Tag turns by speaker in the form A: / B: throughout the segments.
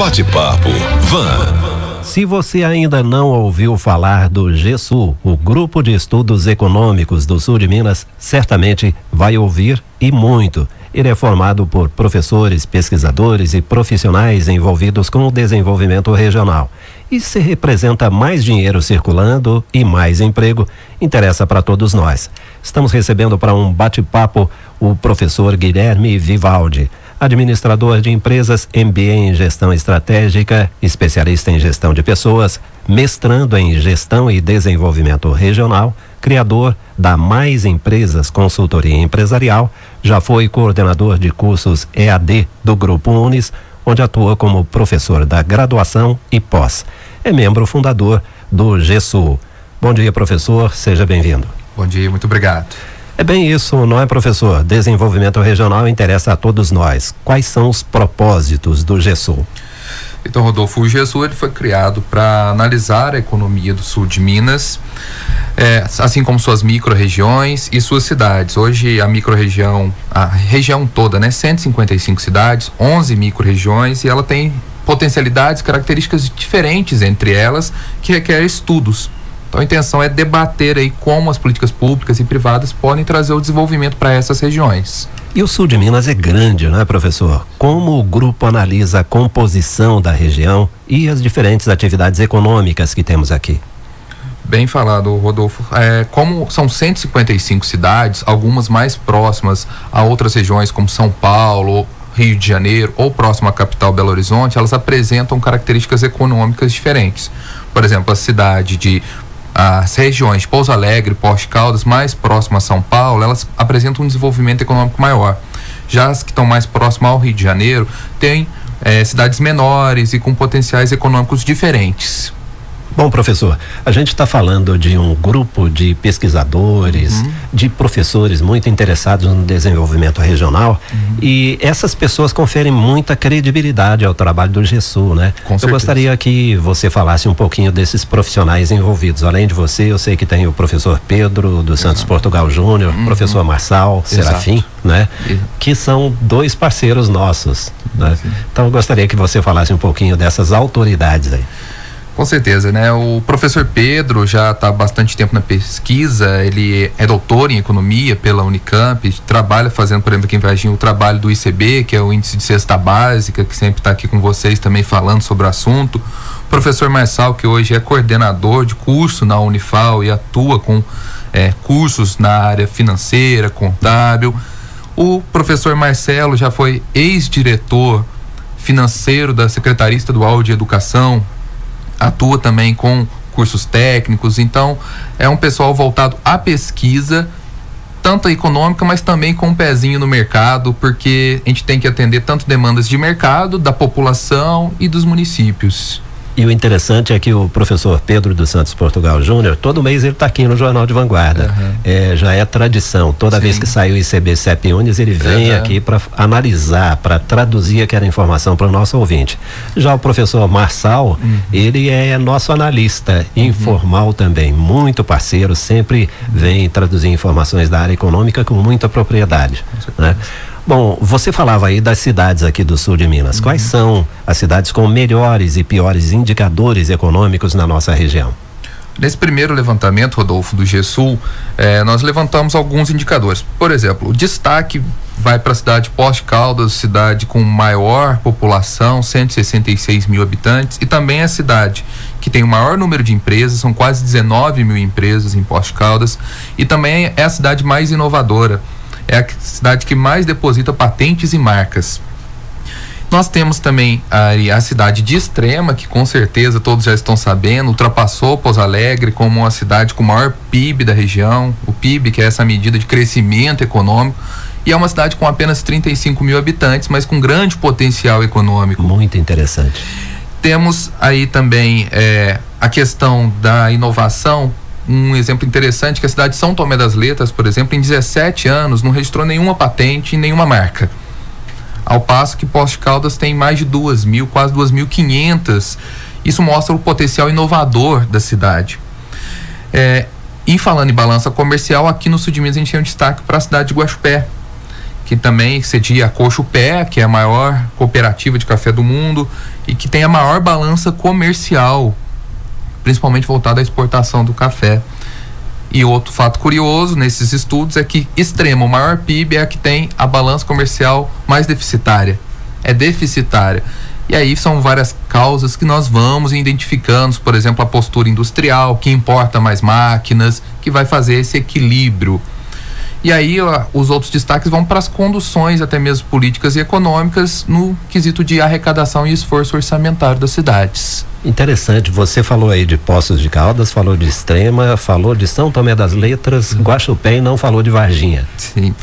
A: Bate-papo Van.
B: Se você ainda não ouviu falar do GESU, o Grupo de Estudos Econômicos do Sul de Minas, certamente vai ouvir e muito. Ele é formado por professores, pesquisadores e profissionais envolvidos com o desenvolvimento regional. E se representa mais dinheiro circulando e mais emprego, interessa para todos nós. Estamos recebendo para um bate-papo o professor Guilherme Vivaldi administrador de empresas, MBA em gestão estratégica, especialista em gestão de pessoas, mestrando em gestão e desenvolvimento regional, criador da Mais Empresas Consultoria Empresarial, já foi coordenador de cursos EAD do Grupo Unis, onde atua como professor da graduação e pós. É membro fundador do GESU. Bom dia, professor, seja bem-vindo.
C: Bom dia, muito obrigado.
B: É bem isso, não é, professor? Desenvolvimento regional interessa a todos nós. Quais são os propósitos do GESU?
C: Então, Rodolfo, o GESU ele foi criado para analisar a economia do sul de Minas, é, assim como suas micro-regiões e suas cidades. Hoje, a micro-região, a região toda, né? 155 cidades, 11 micro-regiões, e ela tem potencialidades, características diferentes entre elas, que requer estudos então a intenção é debater aí como as políticas públicas e privadas podem trazer o desenvolvimento para essas regiões.
B: E o sul de Minas é grande, não é, professor? Como o grupo analisa a composição da região e as diferentes atividades econômicas que temos aqui?
C: Bem falado, Rodolfo. É, como são 155 cidades, algumas mais próximas a outras regiões, como São Paulo, Rio de Janeiro ou próximo à capital Belo Horizonte, elas apresentam características econômicas diferentes. Por exemplo, a cidade de as regiões Pouso Alegre, Porto Caldas, mais próximas a São Paulo, elas apresentam um desenvolvimento econômico maior. Já as que estão mais próximas ao Rio de Janeiro têm é, cidades menores e com potenciais econômicos diferentes.
B: Bom, professor, a gente está falando de um grupo de pesquisadores, uhum. de professores muito interessados no desenvolvimento regional uhum. e essas pessoas conferem muita credibilidade ao trabalho do GESU, né? Com eu gostaria que você falasse um pouquinho desses profissionais envolvidos. Além de você, eu sei que tem o professor Pedro do Santos Portugal Júnior, uhum. professor Marçal Serafim, né? Que são dois parceiros nossos, né? Então eu gostaria que você falasse um pouquinho dessas autoridades aí.
C: Com certeza, né? O professor Pedro já está há bastante tempo na pesquisa, ele é doutor em economia pela Unicamp, trabalha fazendo, por exemplo, aqui em Varginha, o trabalho do ICB, que é o índice de cesta básica, que sempre está aqui com vocês também falando sobre o assunto. O professor Marçal, que hoje é coordenador de curso na Unifal e atua com é, cursos na área financeira, contábil. O professor Marcelo já foi ex-diretor financeiro da Secretaria Estadual de Educação, atua também com cursos técnicos, então é um pessoal voltado à pesquisa, tanto econômica, mas também com um pezinho no mercado, porque a gente tem que atender tanto demandas de mercado, da população e dos municípios.
B: E o interessante é que o professor Pedro dos Santos Portugal Júnior, todo mês ele está aqui no Jornal de Vanguarda. Uhum. É, já é tradição. Toda Sim. vez que sai o ICB CEP Unis, ele vem uhum. aqui para analisar, para traduzir aquela informação para o nosso ouvinte. Já o professor Marçal, uhum. ele é nosso analista uhum. informal também, muito parceiro, sempre vem traduzir informações da área econômica com muita propriedade. Né? Bom, você falava aí das cidades aqui do sul de Minas. Uhum. Quais são as cidades com melhores e piores indicadores econômicos na nossa região?
C: Nesse primeiro levantamento, Rodolfo, do GESUL, eh, nós levantamos alguns indicadores. Por exemplo, o destaque vai para a cidade de Poste Caldas, cidade com maior população, 166 mil habitantes, e também a cidade que tem o maior número de empresas, são quase 19 mil empresas em Poste Caldas, e também é a cidade mais inovadora é a cidade que mais deposita patentes e marcas. Nós temos também a, a cidade de Extrema, que com certeza todos já estão sabendo, ultrapassou Pouso Alegre como a cidade com o maior PIB da região, o PIB, que é essa medida de crescimento econômico, e é uma cidade com apenas 35 mil habitantes, mas com grande potencial econômico.
B: Muito interessante.
C: Temos aí também é, a questão da inovação, um exemplo interessante que a cidade de São Tomé das Letras, por exemplo, em 17 anos não registrou nenhuma patente e nenhuma marca. Ao passo que Poste Caldas tem mais de duas mil, quase 2.500. Isso mostra o potencial inovador da cidade. É, e falando em balança comercial, aqui no sul de Minas a gente tem um destaque para a cidade de Guaxupé, que também cedia a Coxo Pé, que é a maior cooperativa de café do mundo e que tem a maior balança comercial, principalmente voltada à exportação do café. E outro fato curioso nesses estudos é que Extrema, o maior PIB, é a que tem a balança comercial mais deficitária. É deficitária. E aí são várias causas que nós vamos identificando, por exemplo, a postura industrial, que importa mais máquinas, que vai fazer esse equilíbrio. E aí ó, os outros destaques vão para as conduções, até mesmo políticas e econômicas, no quesito de arrecadação e esforço orçamentário das cidades.
B: Interessante, você falou aí de Poços de Caldas, falou de Extrema, falou de São Tomé das Letras, Guaxupé e não falou de Varginha.
C: Sim.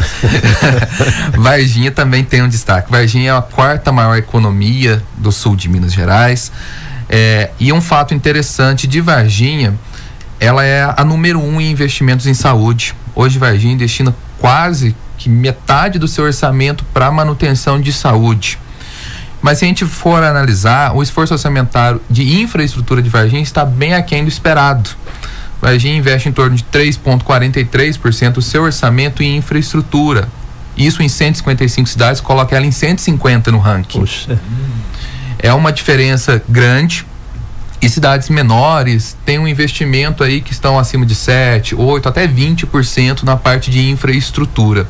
C: Varginha também tem um destaque. Varginha é a quarta maior economia do sul de Minas Gerais. É, e um fato interessante de Varginha, ela é a número um em investimentos em saúde. Hoje Varginha destina quase que metade do seu orçamento para manutenção de saúde. Mas se a gente for analisar, o esforço orçamentário de infraestrutura de Varginha está bem aquém do esperado. Varginha investe em torno de 3,43% do seu orçamento em infraestrutura. Isso em 155 cidades coloca ela em 150 no ranking. Puxa. É uma diferença grande, e cidades menores têm um investimento aí que estão acima de 7, 8, até 20% na parte de infraestrutura.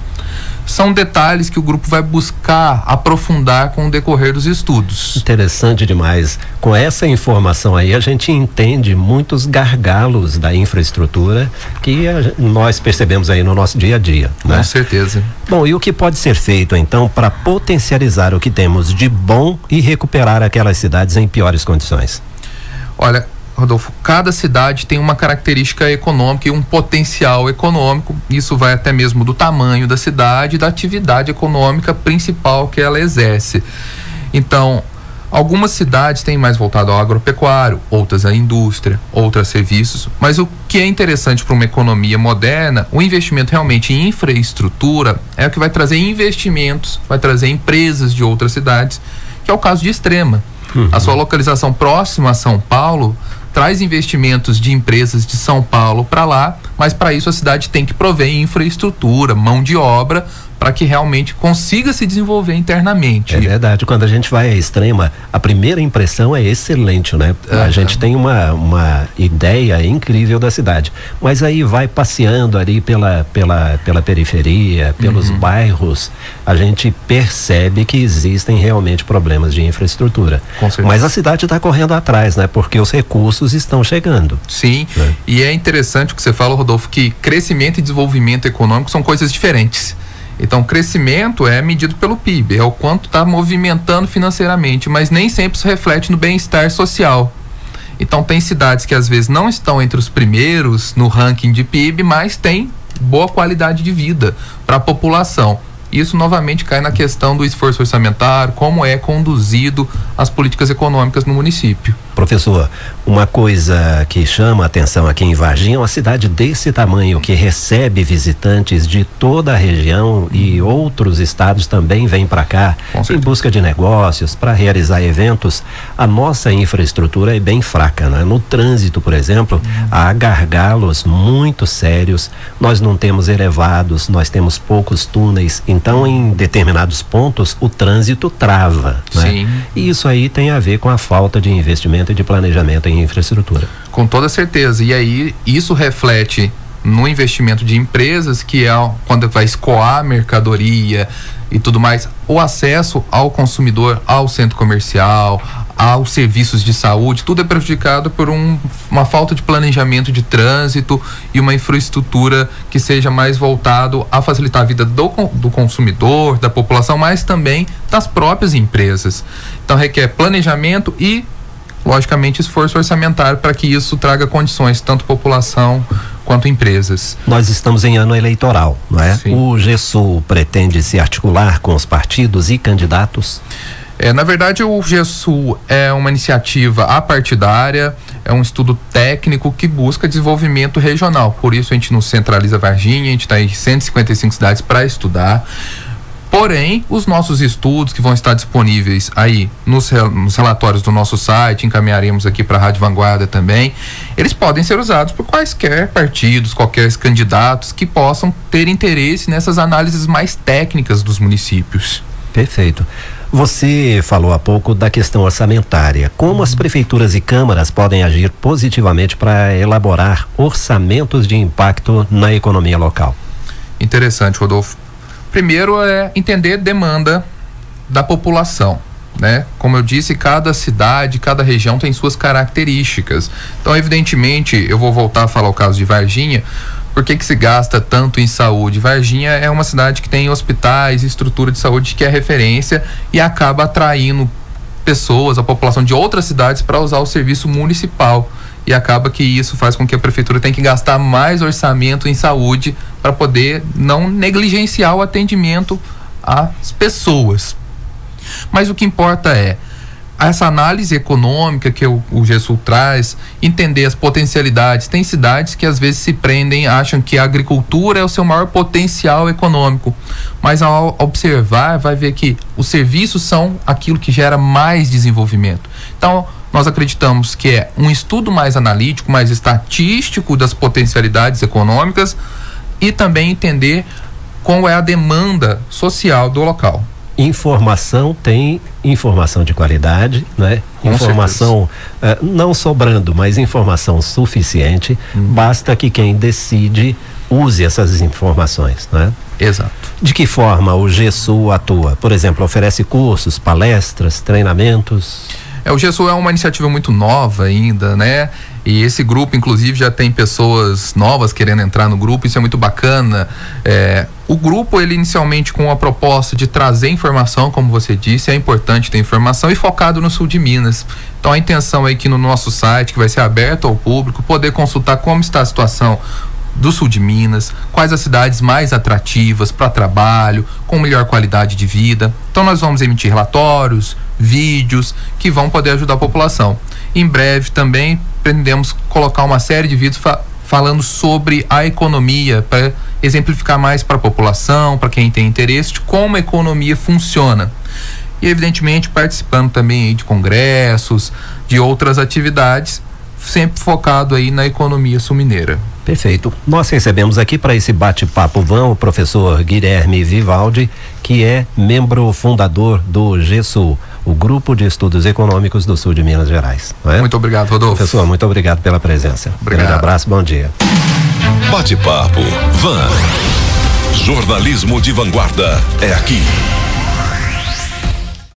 C: São detalhes que o grupo vai buscar aprofundar com o decorrer dos estudos.
B: Interessante demais. Com essa informação aí, a gente entende muitos gargalos da infraestrutura que a, nós percebemos aí no nosso dia a dia.
C: Né? Com certeza.
B: Bom, e o que pode ser feito então para potencializar o que temos de bom e recuperar aquelas cidades em piores condições?
C: Olha, Rodolfo, cada cidade tem uma característica econômica e um potencial econômico. Isso vai até mesmo do tamanho da cidade e da atividade econômica principal que ela exerce. Então, algumas cidades têm mais voltado ao agropecuário, outras à indústria, outras a serviços. Mas o que é interessante para uma economia moderna, o investimento realmente em infraestrutura é o que vai trazer investimentos, vai trazer empresas de outras cidades, que é o caso de Extrema. Uhum. A sua localização próxima a São Paulo traz investimentos de empresas de São Paulo para lá, mas para isso a cidade tem que prover infraestrutura, mão de obra para que realmente consiga se desenvolver internamente.
B: É verdade. Quando a gente vai à extrema, a primeira impressão é excelente, né? Uhum. A gente tem uma, uma ideia incrível da cidade. Mas aí vai passeando ali pela, pela, pela periferia, pelos uhum. bairros, a gente percebe que existem realmente problemas de infraestrutura. Mas a cidade está correndo atrás, né? Porque os recursos estão chegando.
C: Sim. Né? E é interessante o que você fala, Rodolfo, que crescimento e desenvolvimento econômico são coisas diferentes. Então, crescimento é medido pelo PIB, é o quanto está movimentando financeiramente, mas nem sempre se reflete no bem-estar social. Então, tem cidades que às vezes não estão entre os primeiros no ranking de PIB, mas tem boa qualidade de vida para a população. Isso novamente cai na questão do esforço orçamentário, como é conduzido as políticas econômicas no município.
B: Professor, uma coisa que chama a atenção aqui em Varginha é uma cidade desse tamanho que recebe visitantes de toda a região e outros estados também vêm para cá em busca de negócios, para realizar eventos. A nossa infraestrutura é bem fraca, né? No trânsito, por exemplo, uhum. há gargalos muito sérios. Nós não temos elevados, nós temos poucos túneis, então em determinados pontos o trânsito trava, né? Sim. E isso aí tem a ver com a falta de investimento investimento e de planejamento em infraestrutura.
C: Com toda certeza. E aí isso reflete no investimento de empresas, que é quando vai escoar mercadoria e tudo mais, o acesso ao consumidor, ao centro comercial, aos serviços de saúde, tudo é prejudicado por um, uma falta de planejamento de trânsito e uma infraestrutura que seja mais voltado a facilitar a vida do, do consumidor, da população, mas também das próprias empresas. Então requer planejamento e logicamente, esforço orçamentário para que isso traga condições, tanto população quanto empresas.
B: Nós estamos em ano eleitoral, não é? Sim. O GESU pretende se articular com os partidos e candidatos?
C: É, na verdade, o GESU é uma iniciativa apartidária, é um estudo técnico que busca desenvolvimento regional. Por isso, a gente não centraliza Varginha, a gente está em 155 cidades para estudar Porém, os nossos estudos que vão estar disponíveis aí nos, nos relatórios do nosso site, encaminharemos aqui para a Rádio Vanguarda também, eles podem ser usados por quaisquer partidos, qualquer candidatos que possam ter interesse nessas análises mais técnicas dos municípios.
B: Perfeito. Você falou há pouco da questão orçamentária. Como as prefeituras e câmaras podem agir positivamente para elaborar orçamentos de impacto na economia local?
C: Interessante, Rodolfo. Primeiro é entender demanda da população. Né? Como eu disse, cada cidade, cada região tem suas características. Então, evidentemente, eu vou voltar a falar o caso de Varginha. Por que, que se gasta tanto em saúde? Varginha é uma cidade que tem hospitais, estrutura de saúde que é referência e acaba atraindo pessoas, a população de outras cidades para usar o serviço municipal. E acaba que isso faz com que a prefeitura tenha que gastar mais orçamento em saúde para poder não negligenciar o atendimento às pessoas. Mas o que importa é essa análise econômica que o, o GESUL traz, entender as potencialidades. Tem cidades que às vezes se prendem, acham que a agricultura é o seu maior potencial econômico, mas ao observar, vai ver que os serviços são aquilo que gera mais desenvolvimento. Então, nós acreditamos que é um estudo mais analítico, mais estatístico das potencialidades econômicas e também entender qual é a demanda social do local
B: informação tem informação de qualidade, né? Com informação uh, não sobrando, mas informação suficiente. Hum. Basta que quem decide use essas informações, né?
C: Exato.
B: De que forma o GESU atua? Por exemplo, oferece cursos, palestras, treinamentos?
C: É, o GESU é uma iniciativa muito nova ainda, né? E esse grupo, inclusive, já tem pessoas novas querendo entrar no grupo, isso é muito bacana. É, o grupo, ele inicialmente com a proposta de trazer informação, como você disse, é importante ter informação e focado no sul de Minas. Então a intenção é que no nosso site, que vai ser aberto ao público, poder consultar como está a situação do sul de Minas, quais as cidades mais atrativas para trabalho, com melhor qualidade de vida. Então nós vamos emitir relatórios, vídeos que vão poder ajudar a população. Em breve também pretendemos colocar uma série de vídeos fa falando sobre a economia para exemplificar mais para a população, para quem tem interesse de como a economia funciona. E evidentemente participando também de congressos, de outras atividades, sempre focado aí na economia sul-mineira.
B: Perfeito. Nós recebemos aqui para esse bate-papo vão o professor Guilherme Vivaldi, que é membro fundador do GESU, o Grupo de Estudos Econômicos do Sul de Minas Gerais.
C: É? Muito obrigado, Rodolfo.
B: Professor, muito obrigado pela presença.
C: Obrigado. Grande
B: abraço, bom dia.
A: Bate-papo Van. Jornalismo de vanguarda é aqui.